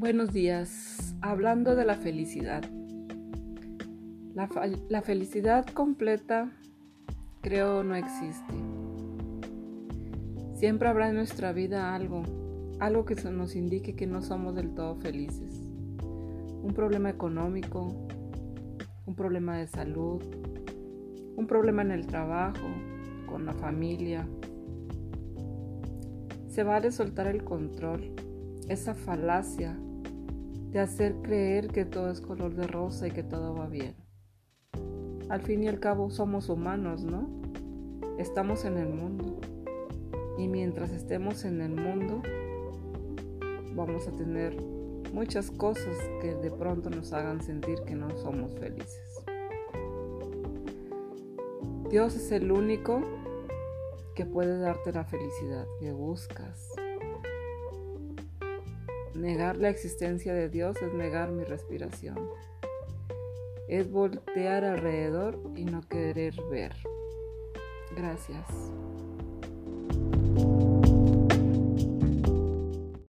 Buenos días. Hablando de la felicidad. La, felicidad completa creo no existe. Siempre habrá en nuestra vida algo, algo que nos indique que no somos del todo felices. Un problema económico, un problema de salud, un problema en el trabajo, con la familia. Se vale soltar el control, esa falacia de hacer creer que todo es color de rosa y que todo va bien. Al fin y al cabo somos humanos, ¿no? Estamos en el mundo. Y mientras estemos en el mundo, vamos a tener muchas cosas que de pronto nos hagan sentir que no somos felices. Dios es el único que puede darte la felicidad que buscas. Negar la existencia de Dios es negar mi respiración. Es voltear alrededor y no querer ver. Gracias.